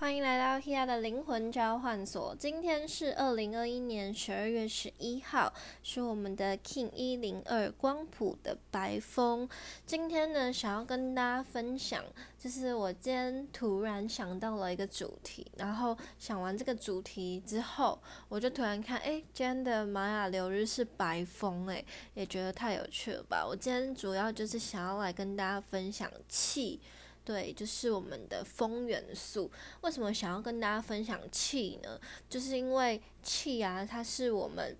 欢迎来到 Hia 的灵魂交换所。今天是二零二一年十二月十一号，是我们的 King 一零二光谱的白风。今天呢，想要跟大家分享，就是我今天突然想到了一个主题，然后想完这个主题之后，我就突然看，哎，今天的玛雅流日是白风，哎，也觉得太有趣了吧。我今天主要就是想要来跟大家分享气。对，就是我们的风元素。为什么想要跟大家分享气呢？就是因为气啊，它是我们。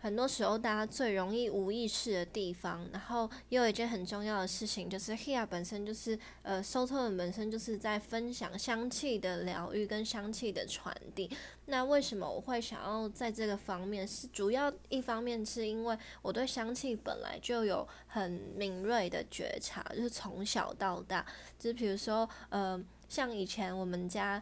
很多时候，大家最容易无意识的地方，然后也有一件很重要的事情，就是 Hea 本身就是呃 s o t o 本身就是在分享香气的疗愈跟香气的传递。那为什么我会想要在这个方面？是主要一方面是因为我对香气本来就有很敏锐的觉察，就是从小到大，就是比如说呃，像以前我们家。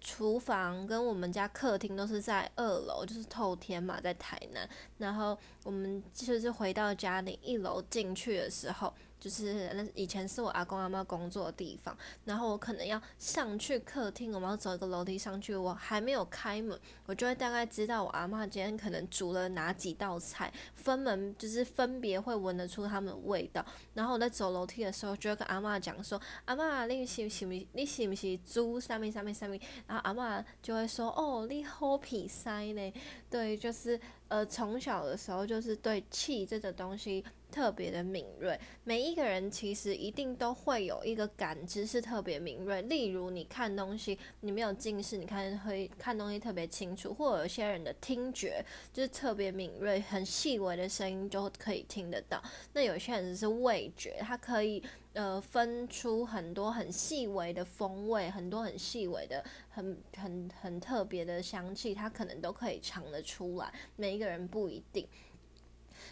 厨房跟我们家客厅都是在二楼，就是透天嘛，在台南。然后我们就是回到家里一楼进去的时候。就是那以前是我阿公阿妈工作的地方，然后我可能要上去客厅，我们要走一个楼梯上去，我还没有开门，我就会大概知道我阿妈今天可能煮了哪几道菜，分门就是分别会闻得出他们的味道。然后我在走楼梯的时候，就会跟阿妈讲说：“阿妈，你是不是你是不是煮上面上面上面？”然后阿妈就会说：“哦，你好皮塞呢。”对，就是呃，从小的时候就是对气这个东西。特别的敏锐，每一个人其实一定都会有一个感知是特别敏锐。例如，你看东西，你没有近视，你看会看东西特别清楚；或者有些人的听觉就是特别敏锐，很细微的声音就可以听得到。那有些人是味觉，他可以呃分出很多很细微的风味，很多很细微的、很很很特别的香气，他可能都可以尝得出来。每一个人不一定。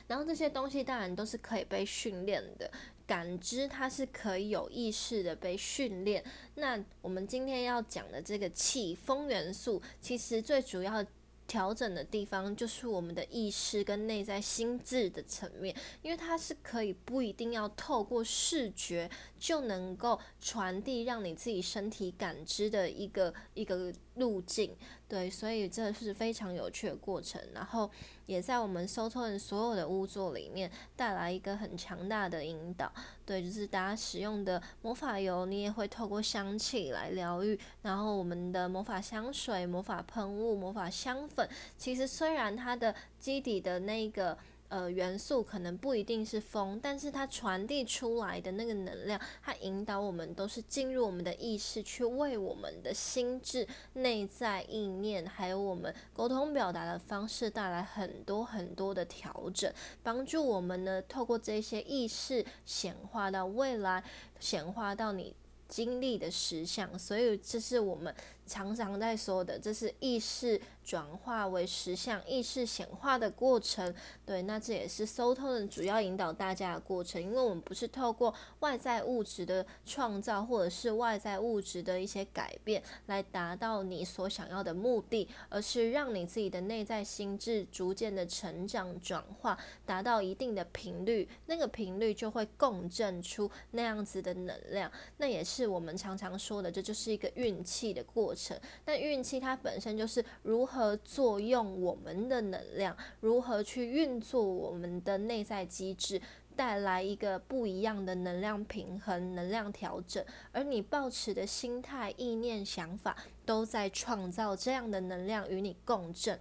然后这些东西当然都是可以被训练的，感知它是可以有意识的被训练。那我们今天要讲的这个气风元素，其实最主要调整的地方就是我们的意识跟内在心智的层面，因为它是可以不一定要透过视觉就能够传递让你自己身体感知的一个一个路径。对，所以这是非常有趣的过程，然后也在我们收托人所有的屋座里面带来一个很强大的引导。对，就是大家使用的魔法油，你也会透过香气来疗愈。然后我们的魔法香水、魔法喷雾、魔法香粉，其实虽然它的基底的那个。呃，元素可能不一定是风，但是它传递出来的那个能量，它引导我们都是进入我们的意识，去为我们的心智、内在意念，还有我们沟通表达的方式带来很多很多的调整，帮助我们呢，透过这些意识显化到未来，显化到你。经历的实相，所以这是我们常常在说的，这是意识转化为实相、意识显化的过程。对，那这也是 SOTO 主要引导大家的过程，因为我们不是透过外在物质的创造，或者是外在物质的一些改变来达到你所想要的目的，而是让你自己的内在心智逐渐的成长转化，达到一定的频率，那个频率就会共振出那样子的能量。那也是。我们常常说的，这就是一个运气的过程。但运气它本身就是如何作用我们的能量，如何去运作我们的内在机制，带来一个不一样的能量平衡、能量调整。而你抱持的心态、意念、想法，都在创造这样的能量与你共振。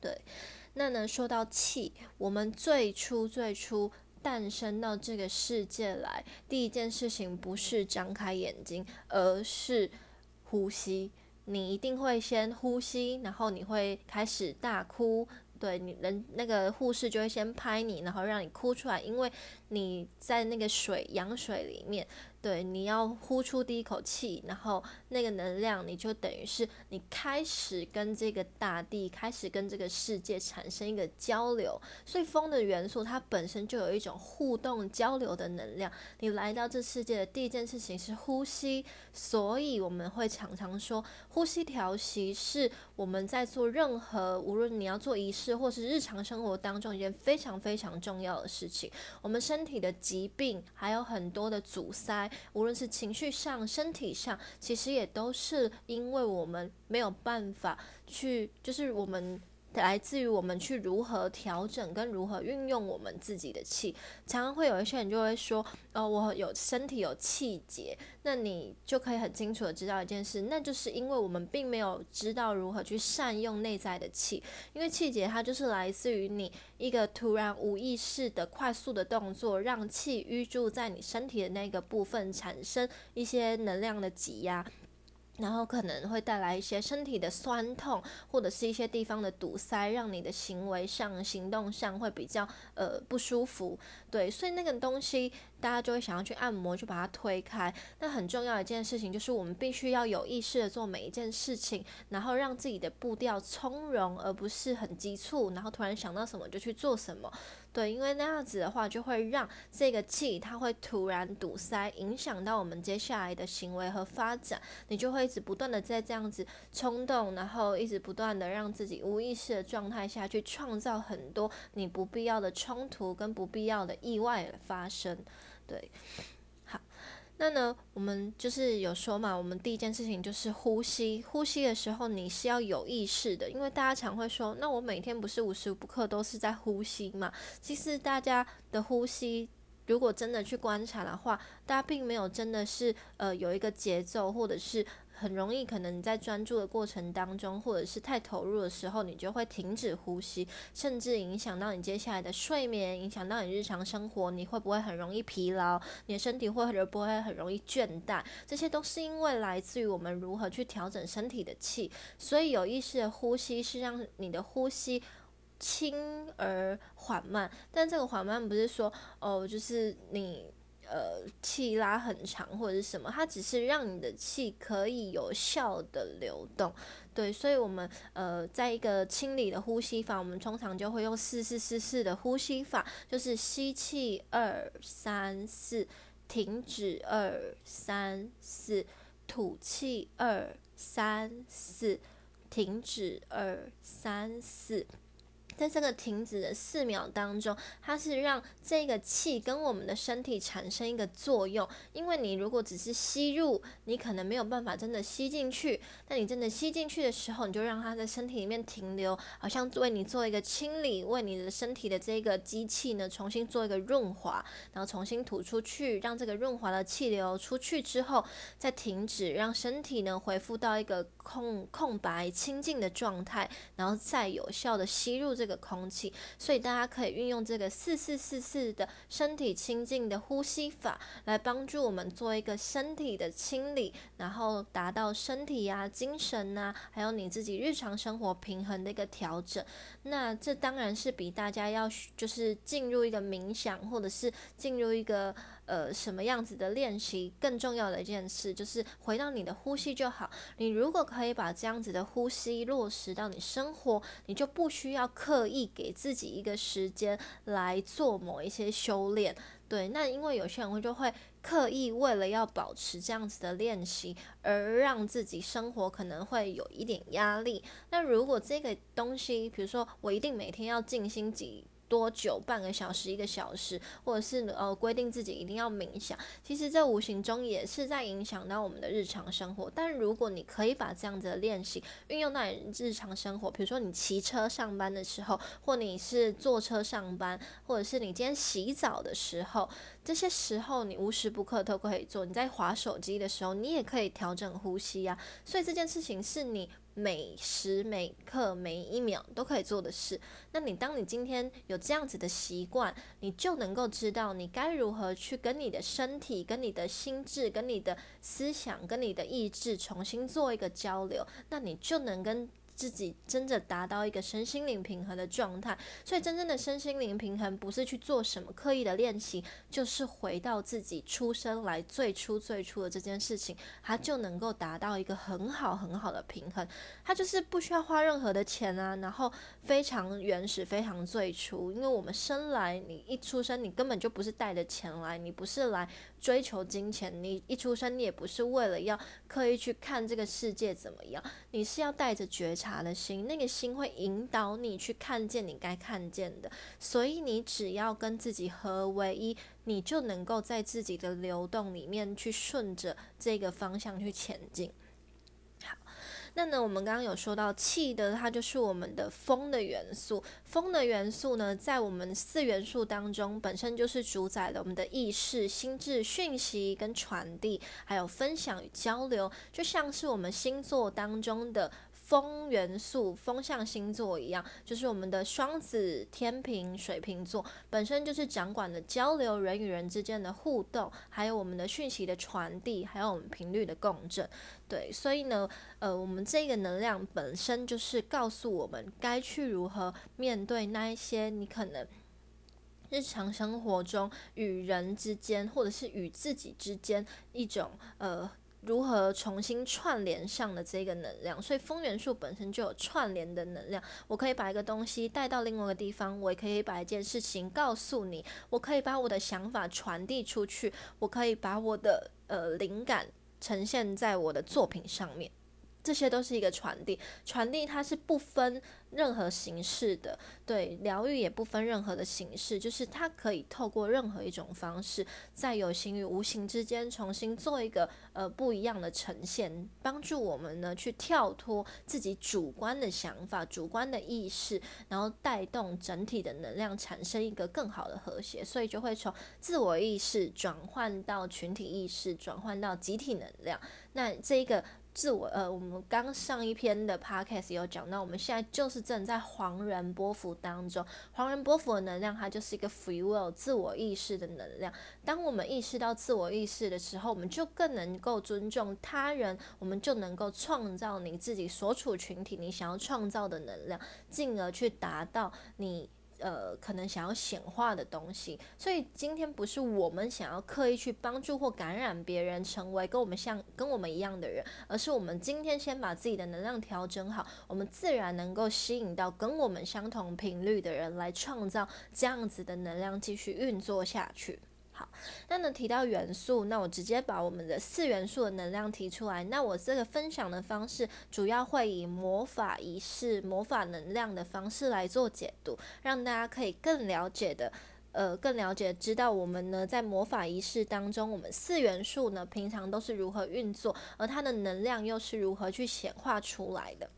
对，那呢，说到气，我们最初最初。诞生到这个世界来，第一件事情不是张开眼睛，而是呼吸。你一定会先呼吸，然后你会开始大哭。对你人那个护士就会先拍你，然后让你哭出来，因为你在那个水羊水里面。对，你要呼出第一口气，然后那个能量，你就等于是你开始跟这个大地，开始跟这个世界产生一个交流。所以风的元素它本身就有一种互动交流的能量。你来到这世界的第一件事情是呼吸，所以我们会常常说，呼吸调息是我们在做任何，无论你要做仪式或是日常生活当中一件非常非常重要的事情。我们身体的疾病还有很多的阻塞。无论是情绪上、身体上，其实也都是因为我们没有办法去，就是我们。来自于我们去如何调整跟如何运用我们自己的气，常常会有一些人就会说，呃，我有身体有气节，那你就可以很清楚的知道一件事，那就是因为我们并没有知道如何去善用内在的气，因为气节它就是来自于你一个突然无意识的快速的动作，让气淤住在你身体的那个部分，产生一些能量的挤压。然后可能会带来一些身体的酸痛，或者是一些地方的堵塞，让你的行为上、行动上会比较呃不舒服。对，所以那个东西大家就会想要去按摩，去把它推开。那很重要一件事情就是，我们必须要有意识的做每一件事情，然后让自己的步调从容，而不是很急促，然后突然想到什么就去做什么。对，因为那样子的话，就会让这个气它会突然堵塞，影响到我们接下来的行为和发展。你就会一直不断的在这样子冲动，然后一直不断的让自己无意识的状态下去创造很多你不必要的冲突跟不必要的意外发生。对。好那呢，我们就是有说嘛，我们第一件事情就是呼吸。呼吸的时候你是要有意识的，因为大家常会说，那我每天不是无时无刻都是在呼吸嘛？其实大家的呼吸，如果真的去观察的话，大家并没有真的是呃有一个节奏，或者是。很容易，可能你在专注的过程当中，或者是太投入的时候，你就会停止呼吸，甚至影响到你接下来的睡眠，影响到你日常生活。你会不会很容易疲劳？你的身体会不会很容易倦怠？这些都是因为来自于我们如何去调整身体的气。所以有意识的呼吸是让你的呼吸轻而缓慢，但这个缓慢不是说哦，就是你。呃，气拉很长或者是什么，它只是让你的气可以有效的流动，对，所以我们呃，在一个清理的呼吸法，我们通常就会用四四四四的呼吸法，就是吸气二三四，停止二三四，吐气二三四，停止二三四。在这个停止的四秒当中，它是让这个气跟我们的身体产生一个作用。因为你如果只是吸入，你可能没有办法真的吸进去。那你真的吸进去的时候，你就让它在身体里面停留，好像为你做一个清理，为你的身体的这个机器呢重新做一个润滑，然后重新吐出去，让这个润滑的气流出去之后再停止，让身体呢恢复到一个空空白清净的状态，然后再有效的吸入这。这个空气，所以大家可以运用这个四四四四的身体清净的呼吸法，来帮助我们做一个身体的清理，然后达到身体啊、精神呐，还有你自己日常生活平衡的一个调整。那这当然是比大家要就是进入一个冥想，或者是进入一个。呃，什么样子的练习更重要的一件事，就是回到你的呼吸就好。你如果可以把这样子的呼吸落实到你生活，你就不需要刻意给自己一个时间来做某一些修炼。对，那因为有些人会就会刻意为了要保持这样子的练习，而让自己生活可能会有一点压力。那如果这个东西，比如说我一定每天要静心几。多久？半个小时、一个小时，或者是呃规定自己一定要冥想。其实这无形中也是在影响到我们的日常生活。但如果你可以把这样子的练习运用到你日常生活，比如说你骑车上班的时候，或你是坐车上班，或者是你今天洗澡的时候，这些时候你无时不刻都可以做。你在划手机的时候，你也可以调整呼吸呀。所以这件事情是你。每时每刻每一秒都可以做的事，那你当你今天有这样子的习惯，你就能够知道你该如何去跟你的身体、跟你的心智、跟你的思想、跟你的意志重新做一个交流，那你就能跟。自己真的达到一个身心灵平衡的状态，所以真正的身心灵平衡不是去做什么刻意的练习，就是回到自己出生来最初最初的这件事情，它就能够达到一个很好很好的平衡。它就是不需要花任何的钱啊，然后非常原始、非常最初。因为我们生来，你一出生，你根本就不是带着钱来，你不是来追求金钱，你一出生，你也不是为了要刻意去看这个世界怎么样，你是要带着觉。的心，那个心会引导你去看见你该看见的。所以你只要跟自己合为一，你就能够在自己的流动里面去顺着这个方向去前进。好那呢，我们刚刚有说到气的，它就是我们的风的元素。风的元素呢，在我们四元素当中，本身就是主宰了我们的意识、心智、讯息跟传递，还有分享与交流，就像是我们星座当中的。风元素、风象星座一样，就是我们的双子、天平、水瓶座，本身就是掌管的交流，人与人之间的互动，还有我们的讯息的传递，还有我们频率的共振。对，所以呢，呃，我们这个能量本身就是告诉我们该去如何面对那一些你可能日常生活中与人之间，或者是与自己之间一种呃。如何重新串联上的这个能量？所以风元素本身就有串联的能量。我可以把一个东西带到另外一个地方，我也可以把一件事情告诉你，我可以把我的想法传递出去，我可以把我的呃灵感呈现在我的作品上面。这些都是一个传递，传递它是不分任何形式的，对，疗愈也不分任何的形式，就是它可以透过任何一种方式，在有形与无形之间重新做一个呃不一样的呈现，帮助我们呢去跳脱自己主观的想法、主观的意识，然后带动整体的能量产生一个更好的和谐，所以就会从自我意识转换到群体意识，转换到集体能量，那这一个。自我呃，我们刚上一篇的 podcast 有讲到，我们现在就是正在黄人波幅当中。黄人波幅的能量，它就是一个 free will 自我意识的能量。当我们意识到自我意识的时候，我们就更能够尊重他人，我们就能够创造你自己所处群体你想要创造的能量，进而去达到你。呃，可能想要显化的东西，所以今天不是我们想要刻意去帮助或感染别人，成为跟我们像、跟我们一样的人，而是我们今天先把自己的能量调整好，我们自然能够吸引到跟我们相同频率的人，来创造这样子的能量继续运作下去。好，那呢提到元素，那我直接把我们的四元素的能量提出来。那我这个分享的方式，主要会以魔法仪式、魔法能量的方式来做解读，让大家可以更了解的，呃，更了解知道我们呢在魔法仪式当中，我们四元素呢平常都是如何运作，而它的能量又是如何去显化出来的。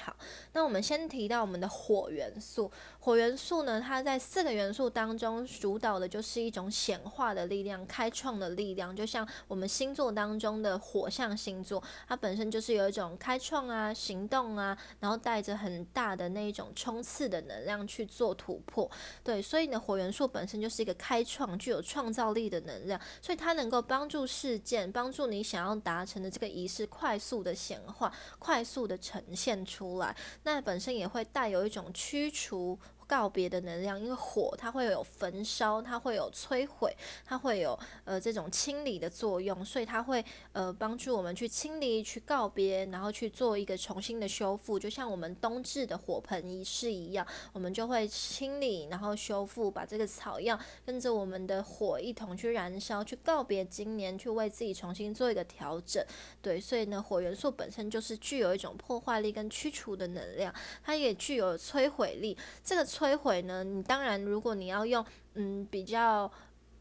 好，那我们先提到我们的火元素。火元素呢，它在四个元素当中主导的就是一种显化的力量、开创的力量。就像我们星座当中的火象星座，它本身就是有一种开创啊、行动啊，然后带着很大的那一种冲刺的能量去做突破。对，所以呢，火元素本身就是一个开创、具有创造力的能量，所以它能够帮助事件、帮助你想要达成的这个仪式快速的显化、快速的呈现出来。那本身也会带有一种驱除。告别的能量，因为火它会有焚烧，它会有摧毁，它会有呃这种清理的作用，所以它会呃帮助我们去清理、去告别，然后去做一个重新的修复，就像我们冬至的火盆仪式一样，我们就会清理，然后修复，把这个草药跟着我们的火一同去燃烧，去告别今年，去为自己重新做一个调整。对，所以呢，火元素本身就是具有一种破坏力跟驱除的能量，它也具有摧毁力。这个。摧毁呢？你当然，如果你要用嗯比较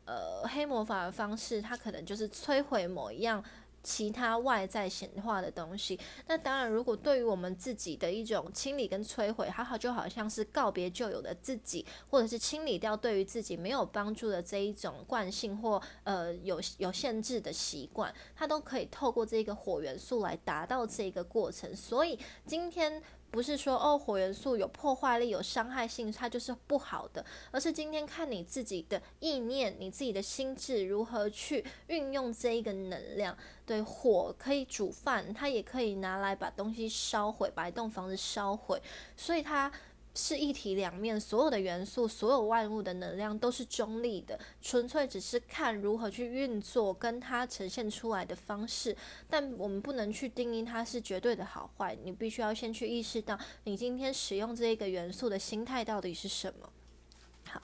呃黑魔法的方式，它可能就是摧毁某一样其他外在显化的东西。那当然，如果对于我们自己的一种清理跟摧毁，它好就好像是告别旧有的自己，或者是清理掉对于自己没有帮助的这一种惯性或呃有有限制的习惯，它都可以透过这个火元素来达到这个过程。所以今天。不是说哦，火元素有破坏力、有伤害性，它就是不好的，而是今天看你自己的意念、你自己的心智如何去运用这一个能量。对，火可以煮饭，它也可以拿来把东西烧毁，把一栋房子烧毁，所以它。是一体两面，所有的元素，所有万物的能量都是中立的，纯粹只是看如何去运作，跟它呈现出来的方式。但我们不能去定义它是绝对的好坏，你必须要先去意识到，你今天使用这一个元素的心态到底是什么。好。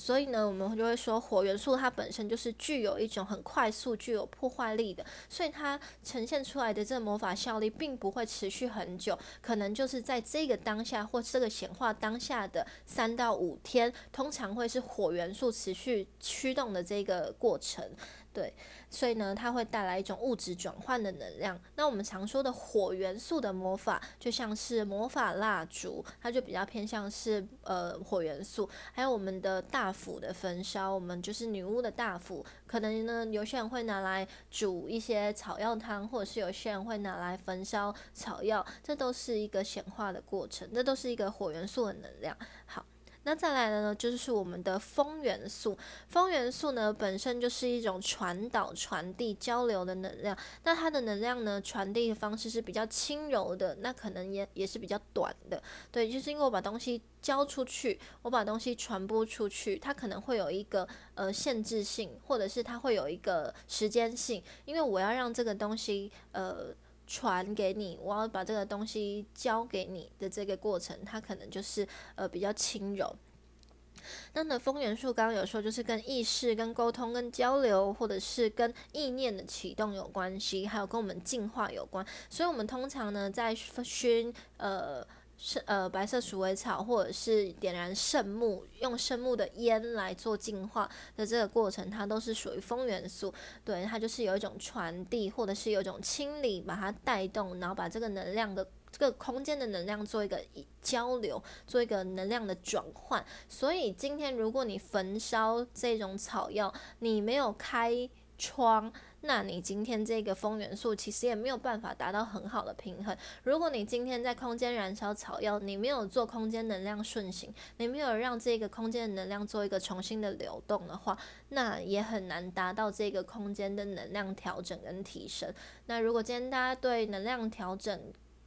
所以呢，我们就会说火元素它本身就是具有一种很快速、具有破坏力的，所以它呈现出来的这个魔法效力并不会持续很久，可能就是在这个当下或这个显化当下的三到五天，通常会是火元素持续驱动的这个过程。对，所以呢，它会带来一种物质转换的能量。那我们常说的火元素的魔法，就像是魔法蜡烛，它就比较偏向是呃火元素。还有我们的大斧的焚烧，我们就是女巫的大斧，可能呢有些人会拿来煮一些草药汤，或者是有些人会拿来焚烧草药，这都是一个显化的过程，这都是一个火元素的能量。好。那再来的呢，就是我们的风元素。风元素呢，本身就是一种传导、传递、交流的能量。那它的能量呢，传递的方式是比较轻柔的，那可能也也是比较短的。对，就是因为我把东西交出去，我把东西传播出去，它可能会有一个呃限制性，或者是它会有一个时间性，因为我要让这个东西呃。传给你，我要把这个东西交给你的这个过程，它可能就是呃比较轻柔。那呢，风元素刚刚有说，就是跟意识、跟沟通、跟交流，或者是跟意念的启动有关系，还有跟我们进化有关。所以，我们通常呢，在熏呃。是呃，白色鼠尾草，或者是点燃圣木，用圣木的烟来做净化的这个过程，它都是属于风元素。对，它就是有一种传递，或者是有一种清理，把它带动，然后把这个能量的这个空间的能量做一个交流，做一个能量的转换。所以今天如果你焚烧这种草药，你没有开窗。那你今天这个风元素其实也没有办法达到很好的平衡。如果你今天在空间燃烧草药，你没有做空间能量顺行，你没有让这个空间的能量做一个重新的流动的话，那也很难达到这个空间的能量调整跟提升。那如果今天大家对能量调整，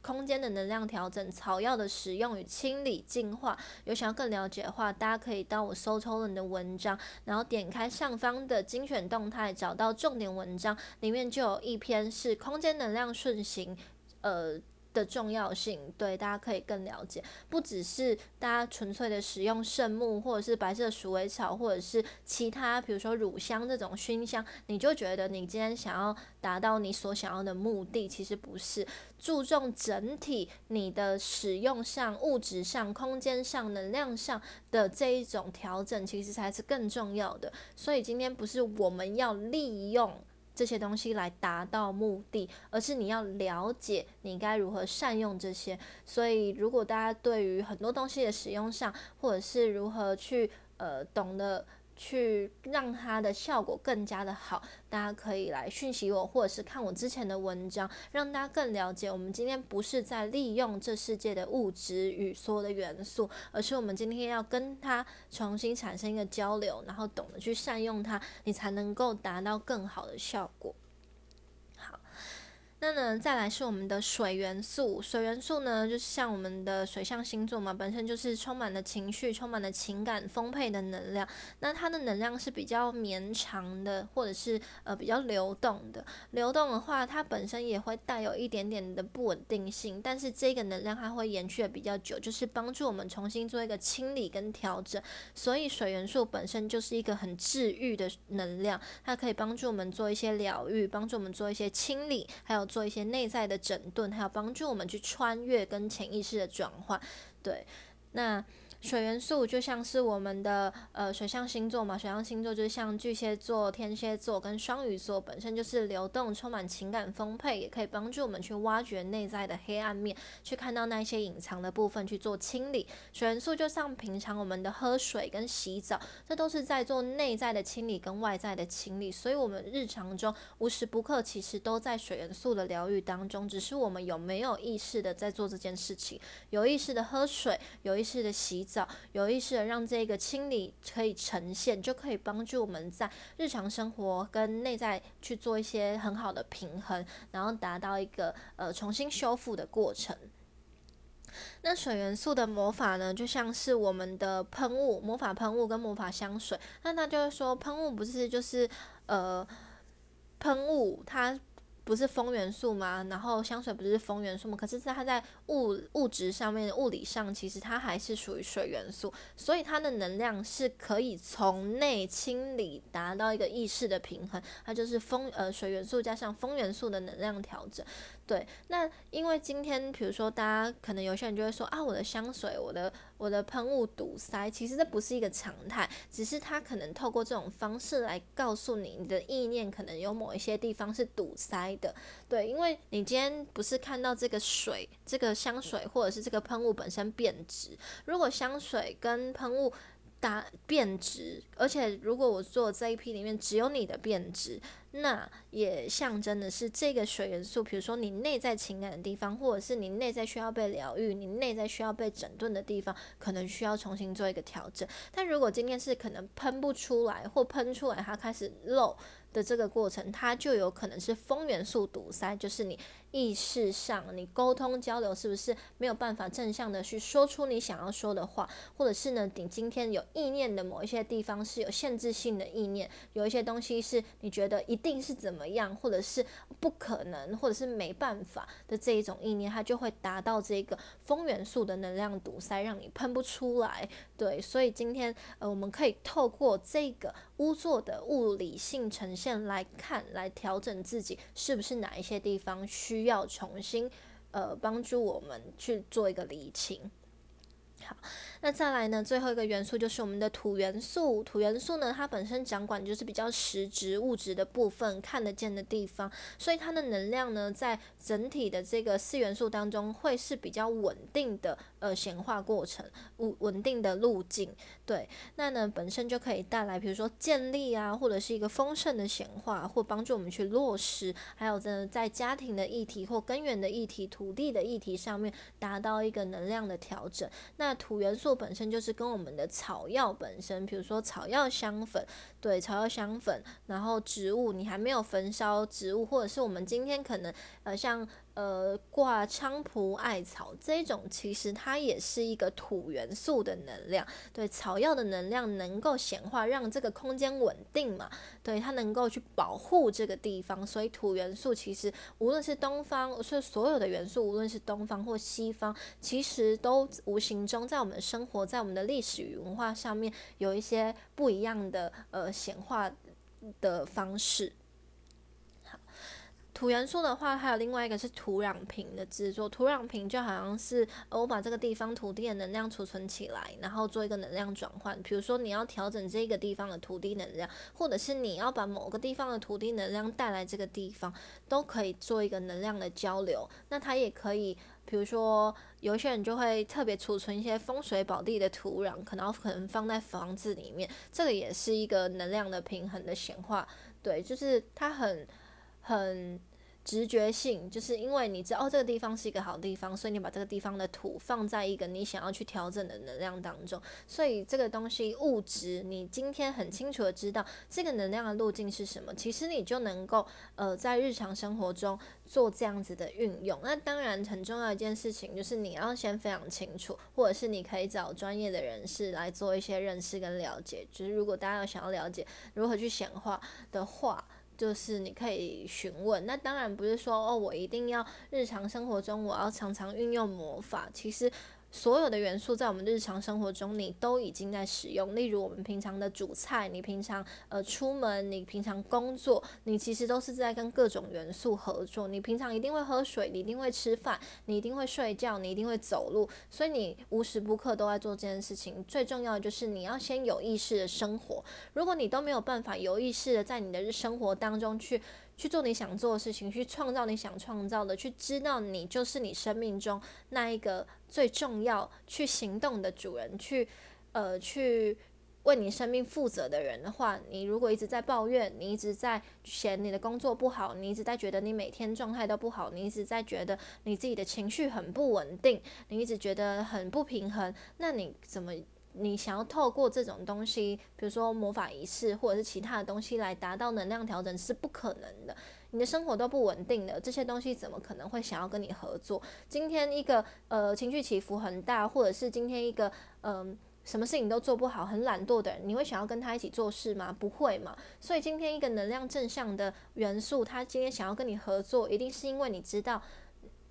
空间的能量调整、草药的使用与清理、净化，有想要更了解的话，大家可以到我搜抽了你的文章，然后点开上方的精选动态，找到重点文章，里面就有一篇是空间能量顺行，呃。的重要性，对大家可以更了解，不只是大家纯粹的使用圣木，或者是白色鼠尾草，或者是其他，比如说乳香这种熏香，你就觉得你今天想要达到你所想要的目的，其实不是注重整体你的使用上、物质上、空间上、能量上的这一种调整，其实才是更重要的。所以今天不是我们要利用。这些东西来达到目的，而是你要了解你该如何善用这些。所以，如果大家对于很多东西的使用上，或者是如何去呃懂得。去让它的效果更加的好，大家可以来讯息我，或者是看我之前的文章，让大家更了解。我们今天不是在利用这世界的物质与所有的元素，而是我们今天要跟它重新产生一个交流，然后懂得去善用它，你才能够达到更好的效果。那呢，再来是我们的水元素。水元素呢，就是像我们的水象星座嘛，本身就是充满了情绪、充满了情感丰沛的能量。那它的能量是比较绵长的，或者是呃比较流动的。流动的话，它本身也会带有一点点的不稳定性，但是这个能量它会延续的比较久，就是帮助我们重新做一个清理跟调整。所以水元素本身就是一个很治愈的能量，它可以帮助我们做一些疗愈，帮助我们做一些清理，还有。做一些内在的整顿，还有帮助我们去穿越跟潜意识的转换，对，那。水元素就像是我们的呃水象星座嘛，水象星座就像巨蟹座、天蝎座跟双鱼座，本身就是流动、充满情感丰沛，也可以帮助我们去挖掘内在的黑暗面，去看到那些隐藏的部分，去做清理。水元素就像平常我们的喝水跟洗澡，这都是在做内在的清理跟外在的清理，所以我们日常中无时不刻其实都在水元素的疗愈当中，只是我们有没有意识的在做这件事情，有意识的喝水，有意识的洗澡。有意识的让这个清理可以呈现，就可以帮助我们在日常生活跟内在去做一些很好的平衡，然后达到一个呃重新修复的过程。那水元素的魔法呢，就像是我们的喷雾、魔法喷雾跟魔法香水。那他就是说，喷雾不是就是呃喷雾它。不是风元素吗？然后香水不是风元素吗？可是它在物物质上面、物理上，其实它还是属于水元素，所以它的能量是可以从内清理，达到一个意识的平衡。它就是风呃水元素加上风元素的能量调整。对，那因为今天，比如说，大家可能有些人就会说啊，我的香水，我的我的喷雾堵塞，其实这不是一个常态，只是它可能透过这种方式来告诉你，你的意念可能有某一些地方是堵塞的。对，因为你今天不是看到这个水，这个香水或者是这个喷雾本身变质，如果香水跟喷雾。大变质，而且如果我做这一批里面只有你的变质，那也象征的是这个水元素，比如说你内在情感的地方，或者是你内在需要被疗愈、你内在需要被整顿的地方，可能需要重新做一个调整。但如果今天是可能喷不出来，或喷出来它开始漏。的这个过程，它就有可能是风元素堵塞，就是你意识上你沟通交流是不是没有办法正向的去说出你想要说的话，或者是呢，你今天有意念的某一些地方是有限制性的意念，有一些东西是你觉得一定是怎么样，或者是不可能，或者是没办法的这一种意念，它就会达到这个风元素的能量堵塞，让你喷不出来。对，所以今天呃，我们可以透过这个污作的物理性呈现来看，来调整自己是不是哪一些地方需要重新呃帮助我们去做一个理清。好。那再来呢？最后一个元素就是我们的土元素。土元素呢，它本身掌管就是比较实质物质的部分，看得见的地方，所以它的能量呢，在整体的这个四元素当中，会是比较稳定的呃显化过程，稳稳定的路径。对，那呢本身就可以带来，比如说建立啊，或者是一个丰盛的显化，或帮助我们去落实，还有呢在家庭的议题或根源的议题、土地的议题上面，达到一个能量的调整。那土元素。本身就是跟我们的草药本身，比如说草药香粉，对草药香粉，然后植物你还没有焚烧植物，或者是我们今天可能呃像。呃，挂菖蒲艾草这种，其实它也是一个土元素的能量。对，草药的能量能够显化，让这个空间稳定嘛。对，它能够去保护这个地方。所以土元素其实无论是东方，是所有的元素，无论是东方或西方，其实都无形中在我们生活在我们的历史与文化上面有一些不一样的呃显化的方式。好土元素的话，还有另外一个是土壤瓶的制作。土壤瓶就好像是我把这个地方土地的能量储存起来，然后做一个能量转换。比如说你要调整这个地方的土地能量，或者是你要把某个地方的土地能量带来这个地方，都可以做一个能量的交流。那它也可以，比如说有些人就会特别储存一些风水宝地的土壤，可能可能放在房子里面，这个也是一个能量的平衡的显化。对，就是它很。很直觉性，就是因为你知道这个地方是一个好地方，所以你把这个地方的土放在一个你想要去调整的能量当中。所以这个东西物质，你今天很清楚的知道这个能量的路径是什么，其实你就能够呃在日常生活中做这样子的运用。那当然很重要一件事情就是你要先非常清楚，或者是你可以找专业的人士来做一些认识跟了解。就是如果大家有想要了解如何去显化的话。就是你可以询问，那当然不是说哦，我一定要日常生活中我要常常运用魔法，其实。所有的元素在我们日常生活中，你都已经在使用。例如，我们平常的煮菜，你平常呃出门，你平常工作，你其实都是在跟各种元素合作。你平常一定会喝水，你一定会吃饭，你一定会睡觉，你一定会走路，所以你无时不刻都在做这件事情。最重要的就是你要先有意识的生活。如果你都没有办法有意识的在你的生活当中去。去做你想做的事情，去创造你想创造的，去知道你就是你生命中那一个最重要去行动的主人，去呃去为你生命负责的人的话，你如果一直在抱怨，你一直在嫌你的工作不好，你一直在觉得你每天状态都不好，你一直在觉得你自己的情绪很不稳定，你一直觉得很不平衡，那你怎么？你想要透过这种东西，比如说魔法仪式或者是其他的东西来达到能量调整是不可能的。你的生活都不稳定的，这些东西怎么可能会想要跟你合作？今天一个呃情绪起伏很大，或者是今天一个嗯什么事情都做不好、很懒惰的人，你会想要跟他一起做事吗？不会嘛。所以今天一个能量正向的元素，他今天想要跟你合作，一定是因为你知道。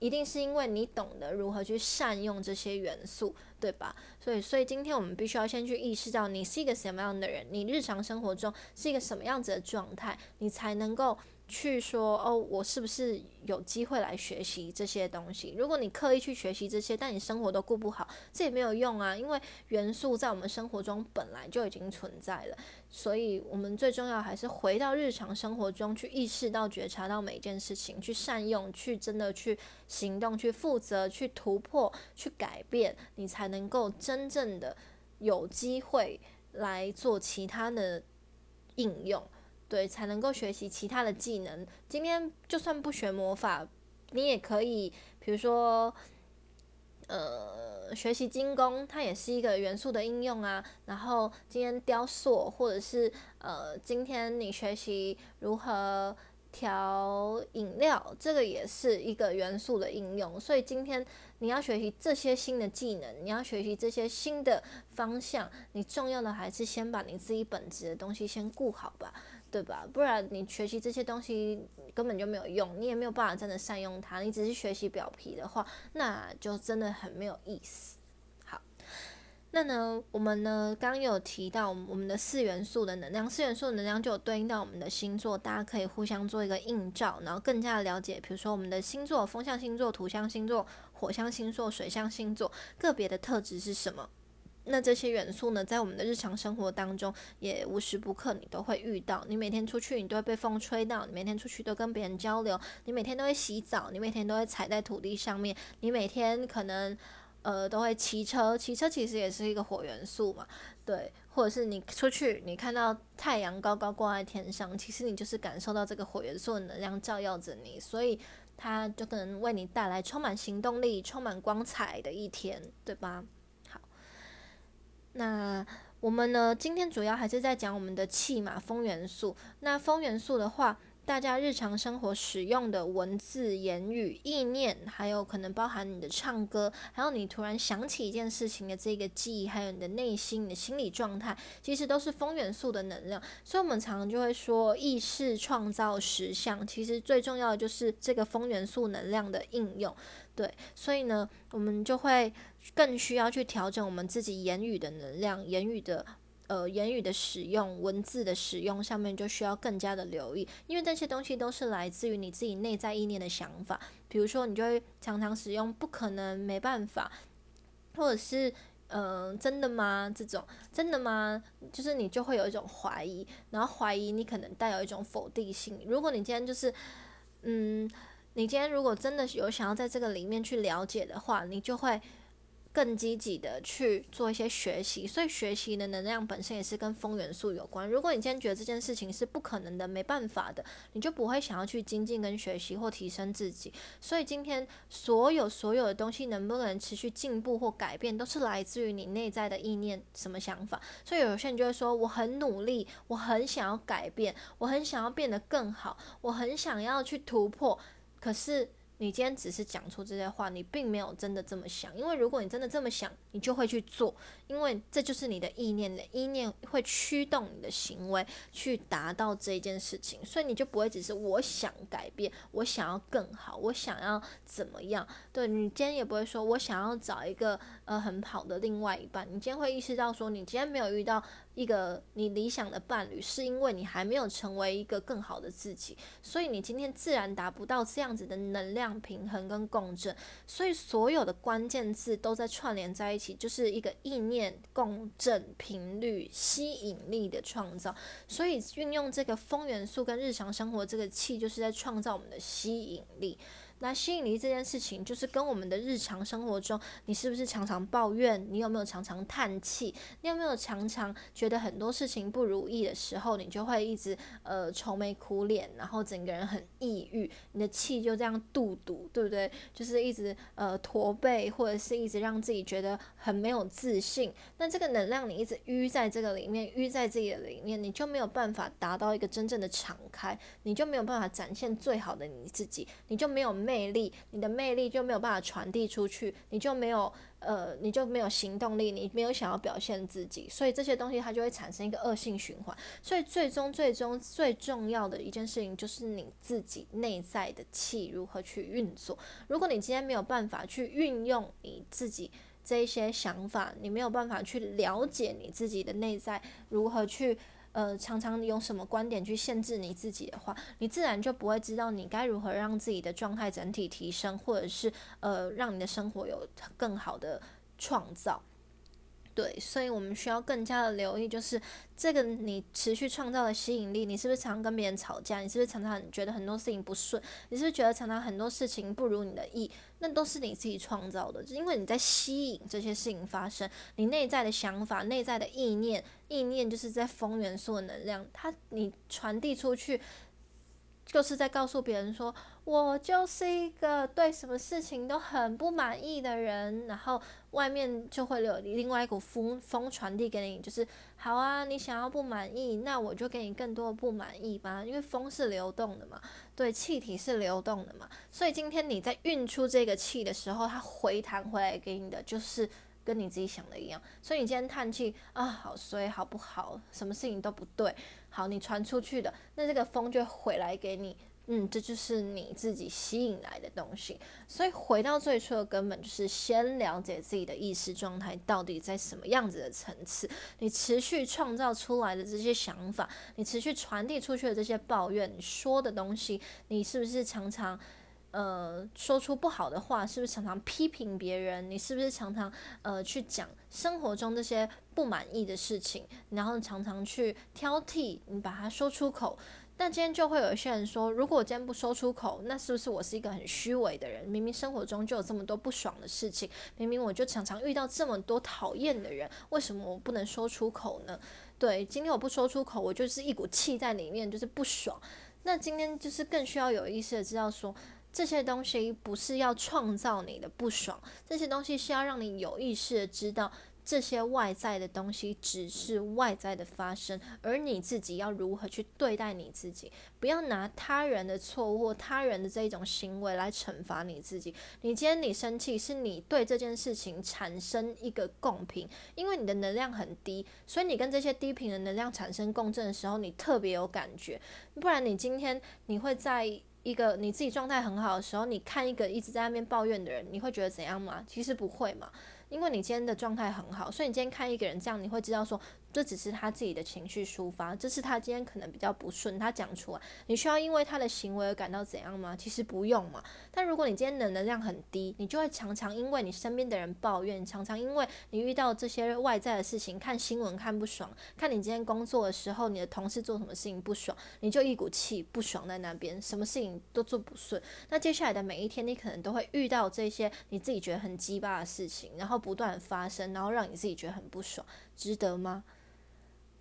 一定是因为你懂得如何去善用这些元素，对吧？所以，所以今天我们必须要先去意识到你是一个什么样的人，你日常生活中是一个什么样子的状态，你才能够。去说哦，我是不是有机会来学习这些东西？如果你刻意去学习这些，但你生活都顾不好，这也没有用啊。因为元素在我们生活中本来就已经存在了，所以我们最重要还是回到日常生活中去意识到、觉察到每一件事情，去善用，去真的去行动，去负责，去突破，去改变，你才能够真正的有机会来做其他的应用。对，才能够学习其他的技能。今天就算不学魔法，你也可以，比如说，呃，学习精工，它也是一个元素的应用啊。然后今天雕塑，或者是呃，今天你学习如何调饮料，这个也是一个元素的应用。所以今天你要学习这些新的技能，你要学习这些新的方向，你重要的还是先把你自己本质的东西先顾好吧。对吧？不然你学习这些东西根本就没有用，你也没有办法真的善用它。你只是学习表皮的话，那就真的很没有意思。好，那呢，我们呢刚有提到我们的四元素的能量，四元素的能量就有对应到我们的星座，大家可以互相做一个映照，然后更加的了解，比如说我们的星座，风象星座、土象星座、火象星座、水象星座个别的特质是什么。那这些元素呢，在我们的日常生活当中，也无时不刻你都会遇到。你每天出去，你都会被风吹到；你每天出去都跟别人交流；你每天都会洗澡；你每天都会踩在土地上面；你每天可能呃都会骑车。骑车其实也是一个火元素嘛，对。或者是你出去，你看到太阳高高挂在天上，其实你就是感受到这个火元素的能量照耀着你，所以它就可能为你带来充满行动力、充满光彩的一天，对吧？那我们呢？今天主要还是在讲我们的气嘛，风元素。那风元素的话，大家日常生活使用的文字、言语、意念，还有可能包含你的唱歌，还有你突然想起一件事情的这个记忆，还有你的内心、你的心理状态，其实都是风元素的能量。所以，我们常常就会说，意识创造实相。其实最重要的就是这个风元素能量的应用。对，所以呢，我们就会更需要去调整我们自己言语的能量，言语的呃言语的使用，文字的使用上面就需要更加的留意，因为这些东西都是来自于你自己内在意念的想法。比如说，你就会常常使用“不可能”“没办法”，或者是“嗯，真的吗？”这种“真的吗”，就是你就会有一种怀疑，然后怀疑你可能带有一种否定性。如果你今天就是嗯。你今天如果真的有想要在这个里面去了解的话，你就会更积极的去做一些学习。所以学习的能量本身也是跟风元素有关。如果你今天觉得这件事情是不可能的、没办法的，你就不会想要去精进跟学习或提升自己。所以今天所有所有的东西能不能持续进步或改变，都是来自于你内在的意念、什么想法。所以有些人就会说：“我很努力，我很想要改变，我很想要变得更好，我很想要去突破。”可是。你今天只是讲出这些话，你并没有真的这么想。因为如果你真的这么想，你就会去做，因为这就是你的意念的意念会驱动你的行为去达到这一件事情，所以你就不会只是我想改变，我想要更好，我想要怎么样？对你今天也不会说我想要找一个呃很好的另外一半。你今天会意识到说，你今天没有遇到一个你理想的伴侣，是因为你还没有成为一个更好的自己，所以你今天自然达不到这样子的能量。平衡跟共振，所以所有的关键字都在串联在一起，就是一个意念共振频率吸引力的创造。所以运用这个风元素跟日常生活这个气，就是在创造我们的吸引力。那吸引力这件事情，就是跟我们的日常生活中，你是不是常常抱怨？你有没有常常叹气？你有没有常常觉得很多事情不如意的时候，你就会一直呃愁眉苦脸，然后整个人很抑郁，你的气就这样肚堵，对不对？就是一直呃驼背，或者是一直让自己觉得很没有自信。那这个能量你一直淤在这个里面，淤在自己的里面，你就没有办法达到一个真正的敞开，你就没有办法展现最好的你自己，你就没有魅。魅力，你的魅力就没有办法传递出去，你就没有呃，你就没有行动力，你没有想要表现自己，所以这些东西它就会产生一个恶性循环。所以最终最终最重要的一件事情就是你自己内在的气如何去运作。如果你今天没有办法去运用你自己这一些想法，你没有办法去了解你自己的内在如何去。呃，常常用什么观点去限制你自己的话，你自然就不会知道你该如何让自己的状态整体提升，或者是呃，让你的生活有更好的创造。对，所以我们需要更加的留意，就是这个你持续创造的吸引力，你是不是常跟别人吵架？你是不是常常觉得很多事情不顺？你是不是觉得常常很多事情不如你的意？那都是你自己创造的，因为你在吸引这些事情发生。你内在的想法、内在的意念，意念就是在风元素的能量，它你传递出去。就是在告诉别人说，我就是一个对什么事情都很不满意的人，然后外面就会有另外一股风风传递给你，就是好啊，你想要不满意，那我就给你更多的不满意吧，因为风是流动的嘛，对，气体是流动的嘛，所以今天你在运出这个气的时候，它回弹回来给你的就是跟你自己想的一样，所以你今天叹气啊，好衰，好不好？什么事情都不对。好，你传出去的，那这个风就回来给你，嗯，这就是你自己吸引来的东西。所以回到最初的根本，就是先了解自己的意识状态到底在什么样子的层次。你持续创造出来的这些想法，你持续传递出去的这些抱怨，你说的东西，你是不是常常呃说出不好的话？是不是常常批评别人？你是不是常常呃去讲生活中这些？不满意的事情，然后常常去挑剔，你把它说出口。但今天就会有一些人说，如果我今天不说出口，那是不是我是一个很虚伪的人？明明生活中就有这么多不爽的事情，明明我就常常遇到这么多讨厌的人，为什么我不能说出口呢？对，今天我不说出口，我就是一股气在里面，就是不爽。那今天就是更需要有意识的知道说，这些东西不是要创造你的不爽，这些东西是要让你有意识的知道。这些外在的东西只是外在的发生，而你自己要如何去对待你自己？不要拿他人的错误他人的这一种行为来惩罚你自己。你今天你生气，是你对这件事情产生一个共频，因为你的能量很低，所以你跟这些低频的能量产生共振的时候，你特别有感觉。不然你今天你会在一个你自己状态很好的时候，你看一个一直在那边抱怨的人，你会觉得怎样吗？其实不会嘛。因为你今天的状态很好，所以你今天看一个人这样，你会知道说。这只是他自己的情绪抒发，这是他今天可能比较不顺，他讲出来，你需要因为他的行为而感到怎样吗？其实不用嘛。但如果你今天的能量很低，你就会常常因为你身边的人抱怨，常常因为你遇到这些外在的事情，看新闻看不爽，看你今天工作的时候，你的同事做什么事情不爽，你就一股气不爽在那边，什么事情都做不顺。那接下来的每一天，你可能都会遇到这些你自己觉得很鸡巴的事情，然后不断发生，然后让你自己觉得很不爽，值得吗？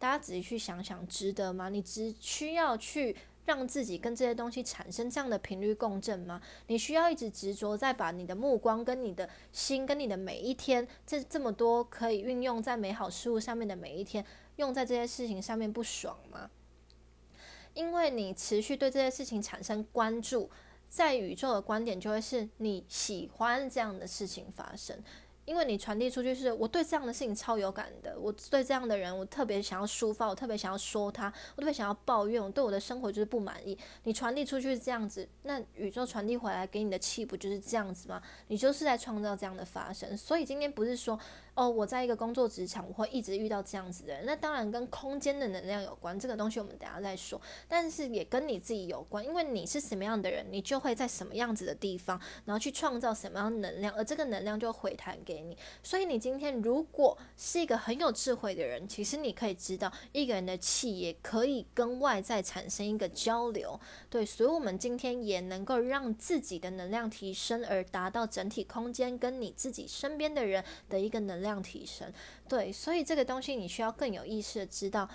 大家仔细去想想，值得吗？你只需要去让自己跟这些东西产生这样的频率共振吗？你需要一直执着在把你的目光、跟你的心、跟你的每一天，这这么多可以运用在美好事物上面的每一天，用在这些事情上面不爽吗？因为你持续对这些事情产生关注，在宇宙的观点就会是你喜欢这样的事情发生。因为你传递出去是我对这样的事情超有感的，我对这样的人我特别想要抒发，我特别想要说他，我特别想要抱怨，我对我的生活就是不满意。你传递出去是这样子，那宇宙传递回来给你的气不就是这样子吗？你就是在创造这样的发生。所以今天不是说。哦，我在一个工作职场，我会一直遇到这样子的人。那当然跟空间的能量有关，这个东西我们等下再说。但是也跟你自己有关，因为你是什么样的人，你就会在什么样子的地方，然后去创造什么样能量，而这个能量就回弹给你。所以你今天如果是一个很有智慧的人，其实你可以知道，一个人的气也可以跟外在产生一个交流。对，所以我们今天也能够让自己的能量提升，而达到整体空间跟你自己身边的人的一个能。量提升，对，所以这个东西你需要更有意识的知道，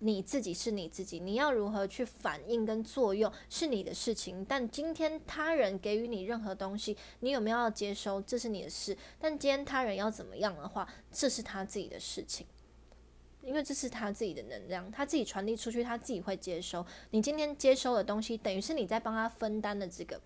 你自己是你自己，你要如何去反应跟作用是你的事情。但今天他人给予你任何东西，你有没有要接收，这是你的事。但今天他人要怎么样的话，这是他自己的事情，因为这是他自己的能量，他自己传递出去，他自己会接收。你今天接收的东西，等于是你在帮他分担的这个。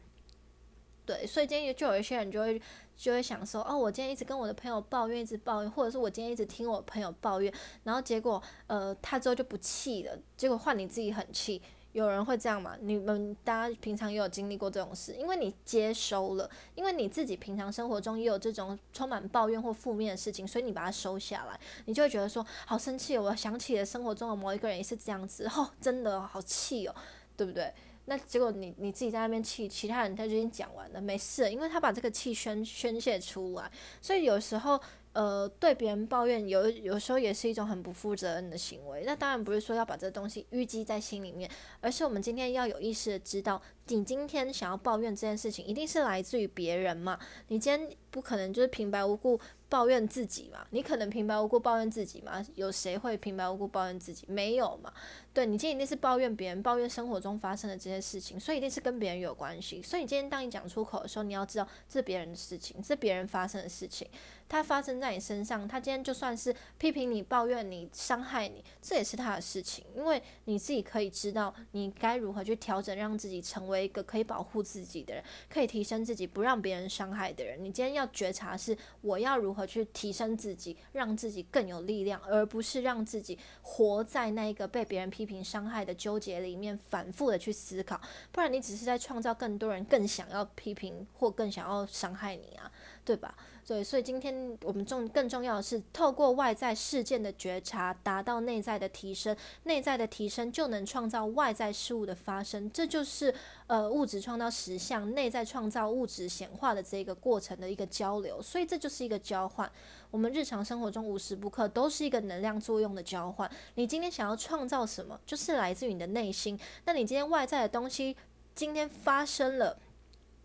对，所以今天就有一些人就会就会想说，哦，我今天一直跟我的朋友抱怨，一直抱怨，或者是我今天一直听我朋友抱怨，然后结果呃他之后就不气了，结果换你自己很气。有人会这样吗？你们大家平常也有经历过这种事，因为你接收了，因为你自己平常生活中也有这种充满抱怨或负面的事情，所以你把它收下来，你就会觉得说好生气哦。我想起了生活中的某一个人也是这样子，哦，真的好气哦，对不对？那结果你你自己在那边气，其他人他就已经讲完了，没事，因为他把这个气宣宣泄出来，所以有时候。呃，对别人抱怨有有时候也是一种很不负责任的行为。那当然不是说要把这东西淤积在心里面，而是我们今天要有意识的知道，你今天想要抱怨这件事情，一定是来自于别人嘛？你今天不可能就是平白无故抱怨自己嘛？你可能平白无故抱怨自己吗？有谁会平白无故抱怨自己？没有嘛？对你今天一定是抱怨别人，抱怨生活中发生的这些事情，所以一定是跟别人有关系。所以你今天当你讲出口的时候，你要知道这是别人的事情，是别人发生的事情。他发生在你身上，他今天就算是批评你、抱怨你、伤害你，这也是他的事情。因为你自己可以知道，你该如何去调整，让自己成为一个可以保护自己的人，可以提升自己，不让别人伤害的人。你今天要觉察是，我要如何去提升自己，让自己更有力量，而不是让自己活在那个被别人批评、伤害的纠结里面，反复的去思考。不然你只是在创造更多人更想要批评或更想要伤害你啊，对吧？对，所以今天我们重更重要的是，透过外在事件的觉察，达到内在的提升。内在的提升就能创造外在事物的发生，这就是呃物质创造实相，内在创造物质显化的这个过程的一个交流。所以这就是一个交换。我们日常生活中无时不刻都是一个能量作用的交换。你今天想要创造什么，就是来自于你的内心。那你今天外在的东西今天发生了。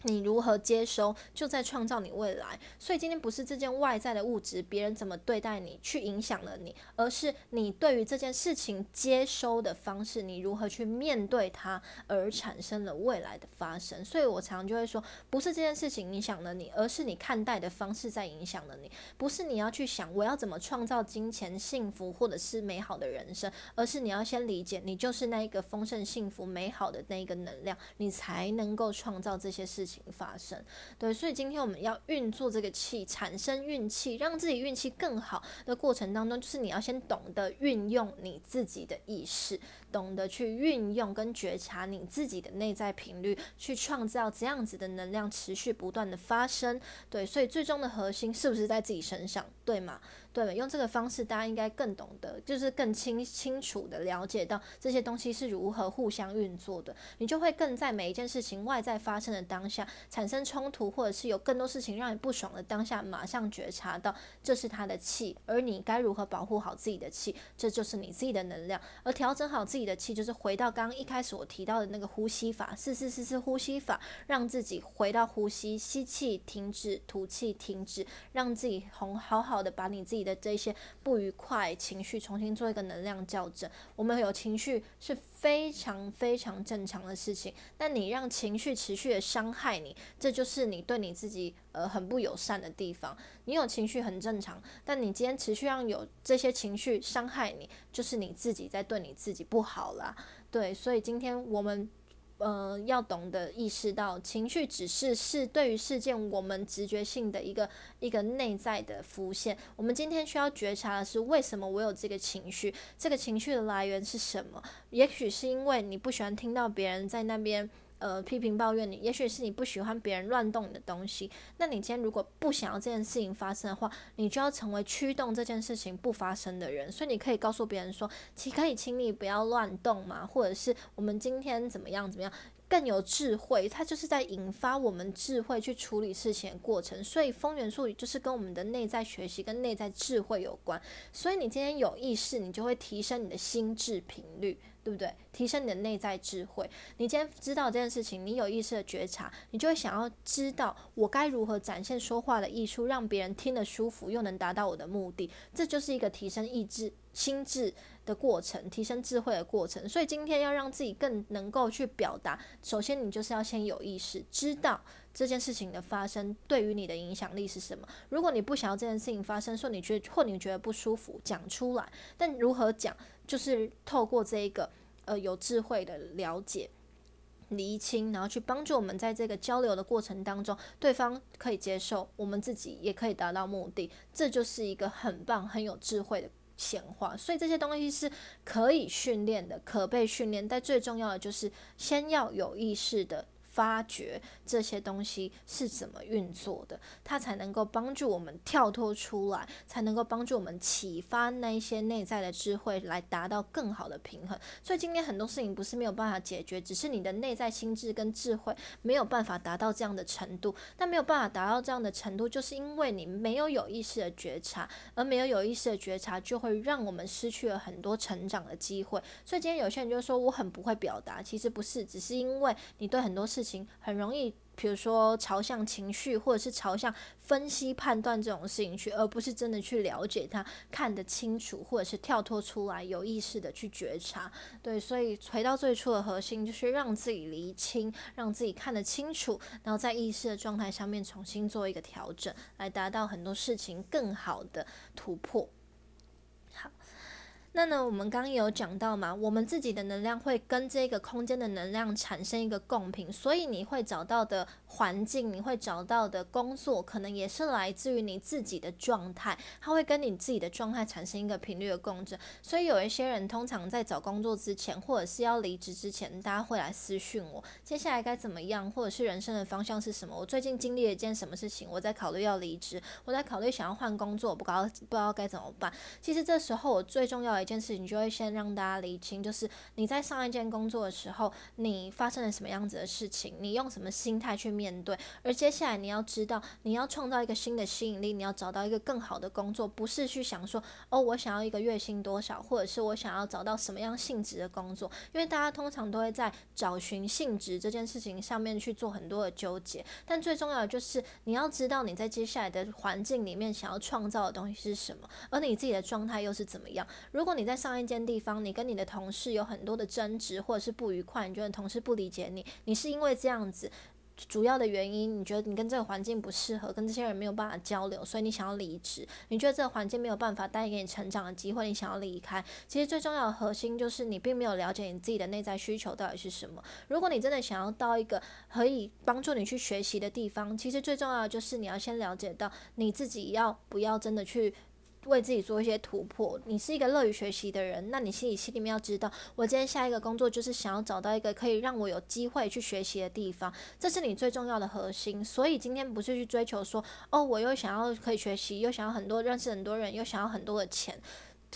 你如何接收，就在创造你未来。所以今天不是这件外在的物质，别人怎么对待你，去影响了你，而是你对于这件事情接收的方式，你如何去面对它，而产生了未来的发生。所以我常常就会说，不是这件事情影响了你，而是你看待的方式在影响了你。不是你要去想我要怎么创造金钱、幸福或者是美好的人生，而是你要先理解，你就是那一个丰盛、幸福、美好的那一个能量，你才能够创造这些事情。发生，对，所以今天我们要运作这个气，产生运气，让自己运气更好的过程当中，就是你要先懂得运用你自己的意识，懂得去运用跟觉察你自己的内在频率，去创造这样子的能量，持续不断的发生。对，所以最终的核心是不是在自己身上？对吗？对，用这个方式，大家应该更懂得，就是更清清楚的了解到这些东西是如何互相运作的。你就会更在每一件事情外在发生的当下产生冲突，或者是有更多事情让你不爽的当下，马上觉察到这是他的气，而你该如何保护好自己的气，这就是你自己的能量。而调整好自己的气，就是回到刚刚一开始我提到的那个呼吸法，四四四四呼吸法，让自己回到呼吸，吸气停止，吐气停止，让自己从好好的把你自己。的这些不愉快情绪重新做一个能量校正。我们有情绪是非常非常正常的事情，但你让情绪持续的伤害你，这就是你对你自己呃很不友善的地方。你有情绪很正常，但你今天持续让有这些情绪伤害你，就是你自己在对你自己不好啦。对，所以今天我们。嗯，要懂得意识到情绪只是是对于事件我们直觉性的一个一个内在的浮现。我们今天需要觉察的是，为什么我有这个情绪？这个情绪的来源是什么？也许是因为你不喜欢听到别人在那边。呃，批评抱怨你，也许是你不喜欢别人乱动你的东西。那你今天如果不想要这件事情发生的话，你就要成为驱动这件事情不发生的人。所以你可以告诉别人说，请可以请你不要乱动嘛，或者是我们今天怎么样怎么样。更有智慧，它就是在引发我们智慧去处理事情的过程。所以风元素就是跟我们的内在学习、跟内在智慧有关。所以你今天有意识，你就会提升你的心智频率，对不对？提升你的内在智慧。你今天知道这件事情，你有意识的觉察，你就会想要知道我该如何展现说话的艺术，让别人听得舒服，又能达到我的目的。这就是一个提升意志、心智。的过程，提升智慧的过程，所以今天要让自己更能够去表达。首先，你就是要先有意识，知道这件事情的发生对于你的影响力是什么。如果你不想要这件事情发生，说你觉得或你觉得不舒服，讲出来。但如何讲，就是透过这一个呃有智慧的了解。厘清，然后去帮助我们在这个交流的过程当中，对方可以接受，我们自己也可以达到目的，这就是一个很棒、很有智慧的显化。所以这些东西是可以训练的，可被训练，但最重要的就是先要有意识的。发掘这些东西是怎么运作的，它才能够帮助我们跳脱出来，才能够帮助我们启发那一些内在的智慧，来达到更好的平衡。所以今天很多事情不是没有办法解决，只是你的内在心智跟智慧没有办法达到这样的程度。但没有办法达到这样的程度，就是因为你没有有意识的觉察，而没有有意识的觉察，就会让我们失去了很多成长的机会。所以今天有些人就说我很不会表达，其实不是，只是因为你对很多事。事情很容易，比如说朝向情绪，或者是朝向分析判断这种事情去，而不是真的去了解它，看得清楚，或者是跳脱出来，有意识的去觉察。对，所以回到最初的核心，就是让自己厘清，让自己看得清楚，然后在意识的状态上面重新做一个调整，来达到很多事情更好的突破。那呢，我们刚刚有讲到嘛，我们自己的能量会跟这个空间的能量产生一个共频，所以你会找到的环境，你会找到的工作，可能也是来自于你自己的状态，它会跟你自己的状态产生一个频率的共振。所以有一些人通常在找工作之前，或者是要离职之前，大家会来私讯我，接下来该怎么样，或者是人生的方向是什么？我最近经历了一件什么事情？我在考虑要离职，我在考虑想要换工作，不搞不知道该怎么办。其实这时候我最重要的。一件事情就会先让大家理清，就是你在上一件工作的时候，你发生了什么样子的事情，你用什么心态去面对。而接下来你要知道，你要创造一个新的吸引力，你要找到一个更好的工作，不是去想说，哦，我想要一个月薪多少，或者是我想要找到什么样性质的工作。因为大家通常都会在找寻性质这件事情上面去做很多的纠结。但最重要的就是你要知道你在接下来的环境里面想要创造的东西是什么，而你自己的状态又是怎么样。如果你在上一间地方，你跟你的同事有很多的争执或者是不愉快，你觉得同事不理解你，你是因为这样子主要的原因，你觉得你跟这个环境不适合，跟这些人没有办法交流，所以你想要离职。你觉得这个环境没有办法带给你成长的机会，你想要离开。其实最重要的核心就是你并没有了解你自己的内在需求到底是什么。如果你真的想要到一个可以帮助你去学习的地方，其实最重要的就是你要先了解到你自己要不要真的去。为自己做一些突破。你是一个乐于学习的人，那你心里心里面要知道，我今天下一个工作就是想要找到一个可以让我有机会去学习的地方，这是你最重要的核心。所以今天不是去追求说，哦，我又想要可以学习，又想要很多认识很多人，又想要很多的钱，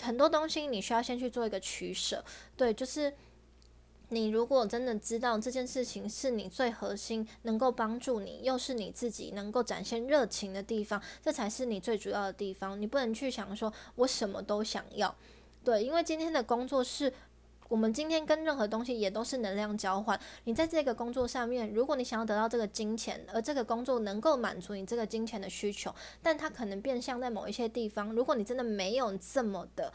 很多东西你需要先去做一个取舍。对，就是。你如果真的知道这件事情是你最核心，能够帮助你，又是你自己能够展现热情的地方，这才是你最主要的地方。你不能去想说我什么都想要，对，因为今天的工作是我们今天跟任何东西也都是能量交换。你在这个工作上面，如果你想要得到这个金钱，而这个工作能够满足你这个金钱的需求，但它可能变相在某一些地方，如果你真的没有这么的。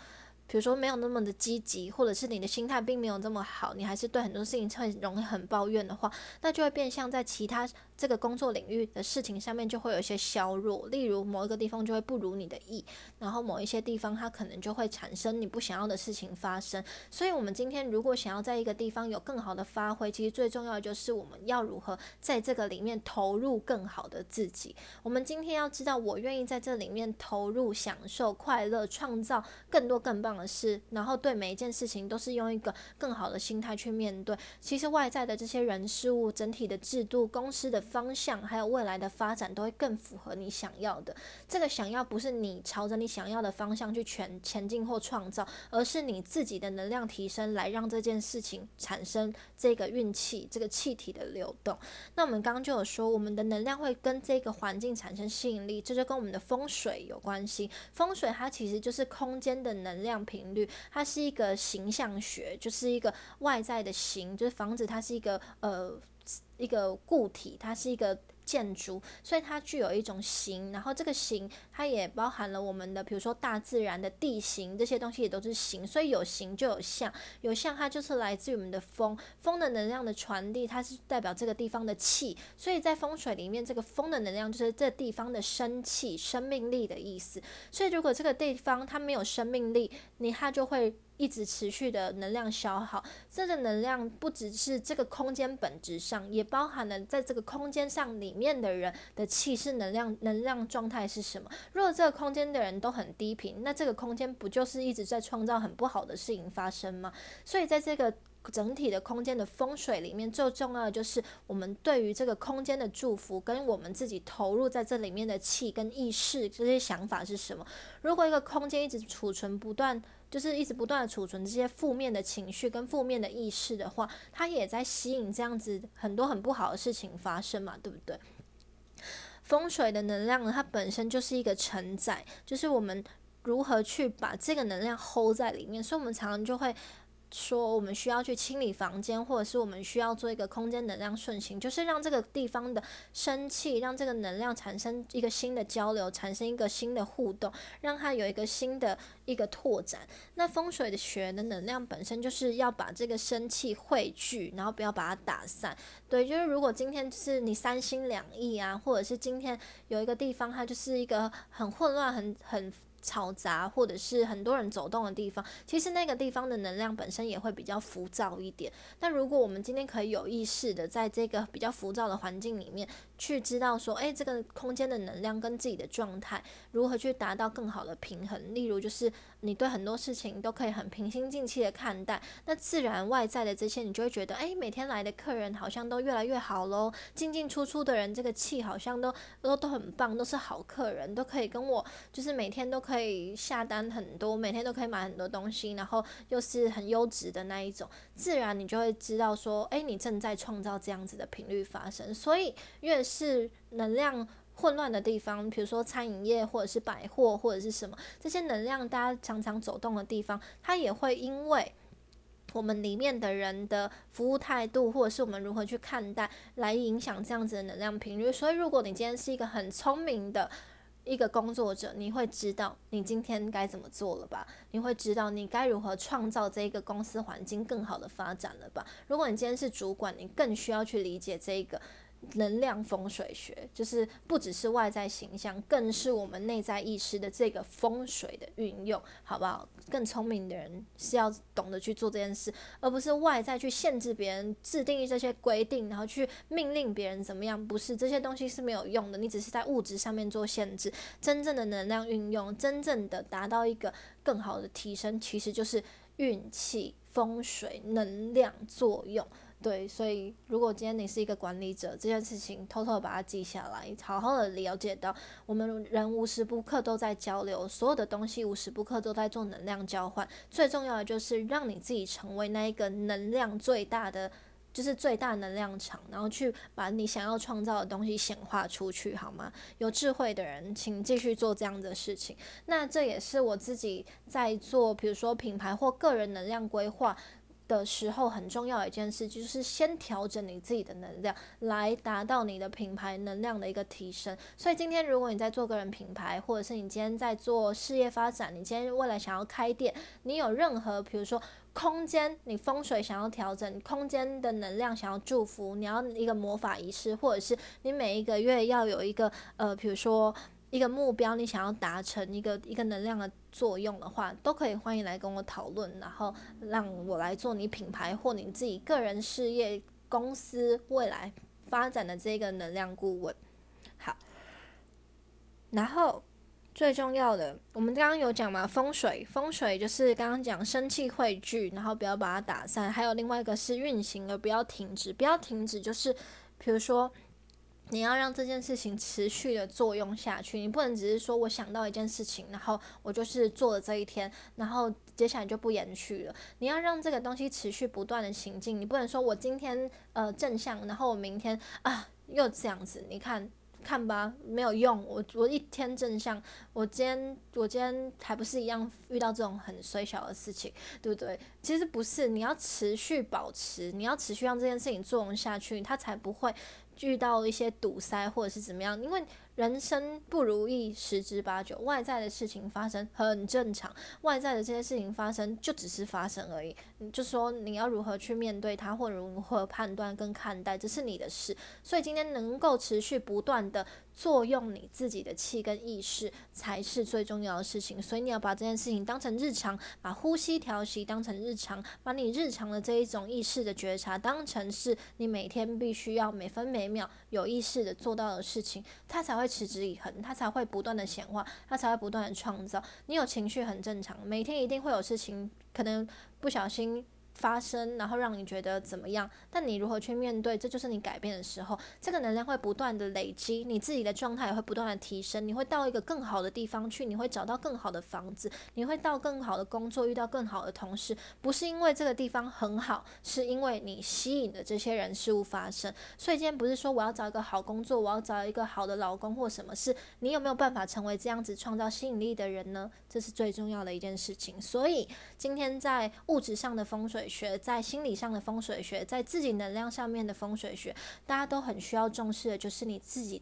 比如说没有那么的积极，或者是你的心态并没有这么好，你还是对很多事情会容易很抱怨的话，那就会变相在其他。这个工作领域的事情上面就会有一些削弱，例如某一个地方就会不如你的意，然后某一些地方它可能就会产生你不想要的事情发生。所以，我们今天如果想要在一个地方有更好的发挥，其实最重要的就是我们要如何在这个里面投入更好的自己。我们今天要知道，我愿意在这里面投入、享受、快乐、创造更多更棒的事，然后对每一件事情都是用一个更好的心态去面对。其实外在的这些人事物、整体的制度、公司的。方向还有未来的发展都会更符合你想要的。这个想要不是你朝着你想要的方向去前前进或创造，而是你自己的能量提升来让这件事情产生这个运气、这个气体的流动。那我们刚刚就有说，我们的能量会跟这个环境产生吸引力，这就跟我们的风水有关系。风水它其实就是空间的能量频率，它是一个形象学，就是一个外在的形，就是房子它是一个呃。一个固体，它是一个建筑，所以它具有一种形。然后这个形，它也包含了我们的，比如说大自然的地形这些东西也都是形。所以有形就有象，有象它就是来自于我们的风，风的能量的传递，它是代表这个地方的气。所以在风水里面，这个风的能量就是这地方的生气、生命力的意思。所以如果这个地方它没有生命力，你它就会。一直持续的能量消耗。这个能量不只是这个空间本质上，也包含了在这个空间上里面的人的气势能量能量状态是什么。如果这个空间的人都很低频，那这个空间不就是一直在创造很不好的事情发生吗？所以在这个。整体的空间的风水里面，最重要的就是我们对于这个空间的祝福，跟我们自己投入在这里面的气跟意识这些想法是什么。如果一个空间一直储存不断，就是一直不断的储存这些负面的情绪跟负面的意识的话，它也在吸引这样子很多很不好的事情发生嘛，对不对？风水的能量呢，它本身就是一个承载，就是我们如何去把这个能量 hold 在里面，所以我们常常就会。说我们需要去清理房间，或者是我们需要做一个空间能量顺行，就是让这个地方的生气，让这个能量产生一个新的交流，产生一个新的互动，让它有一个新的一个拓展。那风水的学的能量本身就是要把这个生气汇聚，然后不要把它打散。对，就是如果今天是你三心两意啊，或者是今天有一个地方它就是一个很混乱、很很。嘈杂或者是很多人走动的地方，其实那个地方的能量本身也会比较浮躁一点。那如果我们今天可以有意识的在这个比较浮躁的环境里面，去知道说，诶，这个空间的能量跟自己的状态如何去达到更好的平衡。例如，就是你对很多事情都可以很平心静气的看待，那自然外在的这些你就会觉得，诶，每天来的客人好像都越来越好喽，进进出出的人这个气好像都都都很棒，都是好客人，都可以跟我就是每天都可以下单很多，每天都可以买很多东西，然后又是很优质的那一种，自然你就会知道说，诶，你正在创造这样子的频率发生，所以越是能量混乱的地方，比如说餐饮业或者是百货或者是什么，这些能量大家常常走动的地方，它也会因为我们里面的人的服务态度，或者是我们如何去看待，来影响这样子的能量频率。所以，如果你今天是一个很聪明的一个工作者，你会知道你今天该怎么做了吧？你会知道你该如何创造这一个公司环境更好的发展了吧？如果你今天是主管，你更需要去理解这一个。能量风水学就是不只是外在形象，更是我们内在意识的这个风水的运用，好不好？更聪明的人是要懂得去做这件事，而不是外在去限制别人、制定这些规定，然后去命令别人怎么样。不是这些东西是没有用的，你只是在物质上面做限制。真正的能量运用，真正的达到一个更好的提升，其实就是运气、风水、能量作用。对，所以如果今天你是一个管理者，这件事情偷偷把它记下来，好好的了解到，我们人无时不刻都在交流，所有的东西无时不刻都在做能量交换。最重要的就是让你自己成为那一个能量最大的，就是最大能量场，然后去把你想要创造的东西显化出去，好吗？有智慧的人，请继续做这样的事情。那这也是我自己在做，比如说品牌或个人能量规划。的时候很重要一件事，就是先调整你自己的能量，来达到你的品牌能量的一个提升。所以今天如果你在做个人品牌，或者是你今天在做事业发展，你今天未来想要开店，你有任何比如说空间，你风水想要调整，空间的能量想要祝福，你要一个魔法仪式，或者是你每一个月要有一个呃，比如说。一个目标，你想要达成一个一个能量的作用的话，都可以欢迎来跟我讨论，然后让我来做你品牌或你自己个人事业公司未来发展的这个能量顾问。好，然后最重要的，我们刚刚有讲嘛，风水，风水就是刚刚讲生气汇聚，然后不要把它打散，还有另外一个是运行而不要停止，不要停止，就是比如说。你要让这件事情持续的作用下去，你不能只是说我想到一件事情，然后我就是做了这一天，然后接下来就不延续了。你要让这个东西持续不断的行进，你不能说我今天呃正向，然后我明天啊又这样子，你看看吧，没有用。我我一天正向，我今天我今天还不是一样遇到这种很衰小的事情，对不对？其实不是，你要持续保持，你要持续让这件事情作用下去，它才不会。遇到一些堵塞或者是怎么样，因为人生不如意十之八九，外在的事情发生很正常，外在的这些事情发生就只是发生而已。就说你要如何去面对它，或如何判断跟看待，这是你的事。所以今天能够持续不断的作用你自己的气跟意识才是最重要的事情，所以你要把这件事情当成日常，把呼吸调息当成日常，把你日常的这一种意识的觉察当成是你每天必须要每分每秒有意识的做到的事情，它才会持之以恒，它才会不断的显化，它才会不断的创造。你有情绪很正常，每天一定会有事情，可能不小心。发生，然后让你觉得怎么样？但你如何去面对？这就是你改变的时候。这个能量会不断的累积，你自己的状态也会不断的提升。你会到一个更好的地方去，你会找到更好的房子，你会到更好的工作，遇到更好的同事。不是因为这个地方很好，是因为你吸引的这些人事物发生。所以今天不是说我要找一个好工作，我要找一个好的老公或什么，是你有没有办法成为这样子创造吸引力的人呢？这是最重要的一件事情。所以今天在物质上的风水。学在心理上的风水学，在自己能量上面的风水学，大家都很需要重视的，就是你自己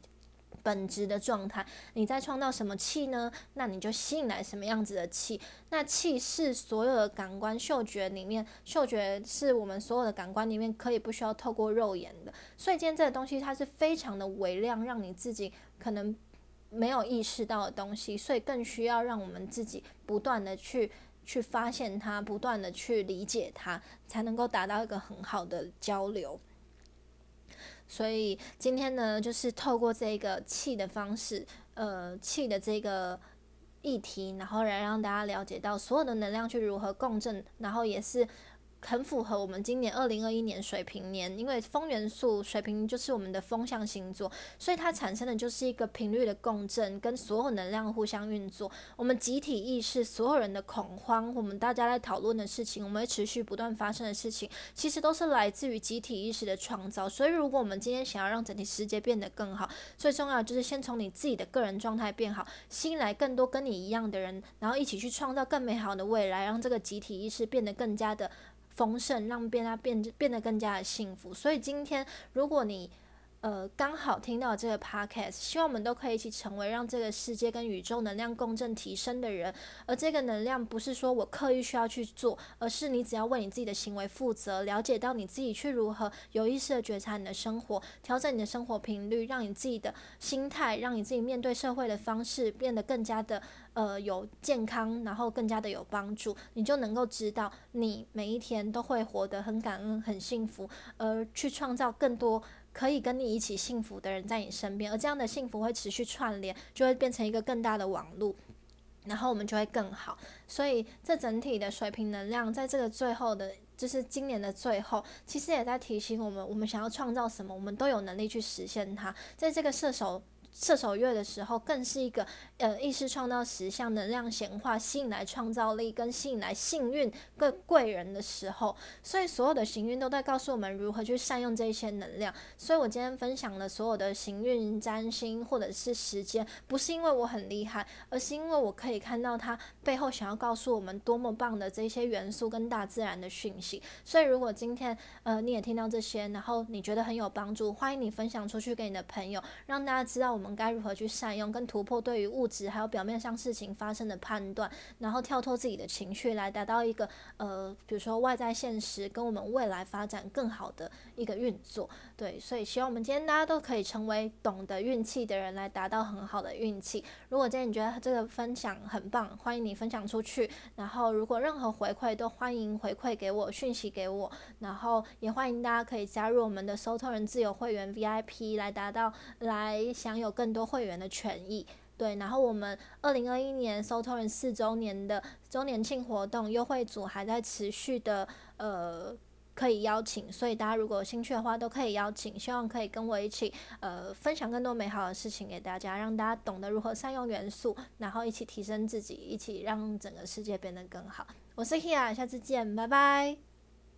本质的状态。你在创造什么气呢？那你就吸引来什么样子的气。那气是所有的感官嗅觉里面，嗅觉是我们所有的感官里面可以不需要透过肉眼的。所以今天这个东西它是非常的微量，让你自己可能没有意识到的东西，所以更需要让我们自己不断的去。去发现它，不断的去理解它，才能够达到一个很好的交流。所以今天呢，就是透过这个气的方式，呃，气的这个议题，然后来让大家了解到所有的能量去如何共振，然后也是。很符合我们今年二零二一年水平年，因为风元素水平就是我们的风象星座，所以它产生的就是一个频率的共振，跟所有能量互相运作。我们集体意识，所有人的恐慌，我们大家在讨论的事情，我们会持续不断发生的事情，其实都是来自于集体意识的创造。所以，如果我们今天想要让整体世界变得更好，最重要就是先从你自己的个人状态变好，吸引来更多跟你一样的人，然后一起去创造更美好的未来，让这个集体意识变得更加的。丰盛，让变它变变得更加的幸福。所以今天，如果你呃刚好听到这个 podcast，希望我们都可以一起成为让这个世界跟宇宙能量共振提升的人。而这个能量不是说我刻意需要去做，而是你只要为你自己的行为负责，了解到你自己去如何有意识的觉察你的生活，调整你的生活频率，让你自己的心态，让你自己面对社会的方式变得更加的。呃，有健康，然后更加的有帮助，你就能够知道，你每一天都会活得很感恩、很幸福，而去创造更多可以跟你一起幸福的人在你身边，而这样的幸福会持续串联，就会变成一个更大的网路，然后我们就会更好。所以，这整体的水平能量，在这个最后的，就是今年的最后，其实也在提醒我们，我们想要创造什么，我们都有能力去实现它。在这个射手。射手月的时候，更是一个呃意识创造实相、能量显化、吸引来创造力跟吸引来幸运、跟贵人的时候。所以所有的行运都在告诉我们如何去善用这些能量。所以我今天分享了所有的行运占星或者是时间，不是因为我很厉害，而是因为我可以看到它背后想要告诉我们多么棒的这些元素跟大自然的讯息。所以如果今天呃你也听到这些，然后你觉得很有帮助，欢迎你分享出去给你的朋友，让大家知道。我们该如何去善用跟突破对于物质还有表面上事情发生的判断，然后跳脱自己的情绪，来达到一个呃，比如说外在现实跟我们未来发展更好的一个运作。对，所以希望我们今天大家都可以成为懂得运气的人，来达到很好的运气。如果今天你觉得这个分享很棒，欢迎你分享出去。然后如果任何回馈都欢迎回馈给我，讯息给我。然后也欢迎大家可以加入我们的收托人自由会员 VIP，来达到来享有。更多会员的权益，对，然后我们二零二一年 s o t o 人四周年的周年庆活动优惠组还在持续的，呃，可以邀请，所以大家如果有兴趣的话，都可以邀请，希望可以跟我一起，呃，分享更多美好的事情给大家，让大家懂得如何善用元素，然后一起提升自己，一起让整个世界变得更好。我是 Hia，下次见，拜拜。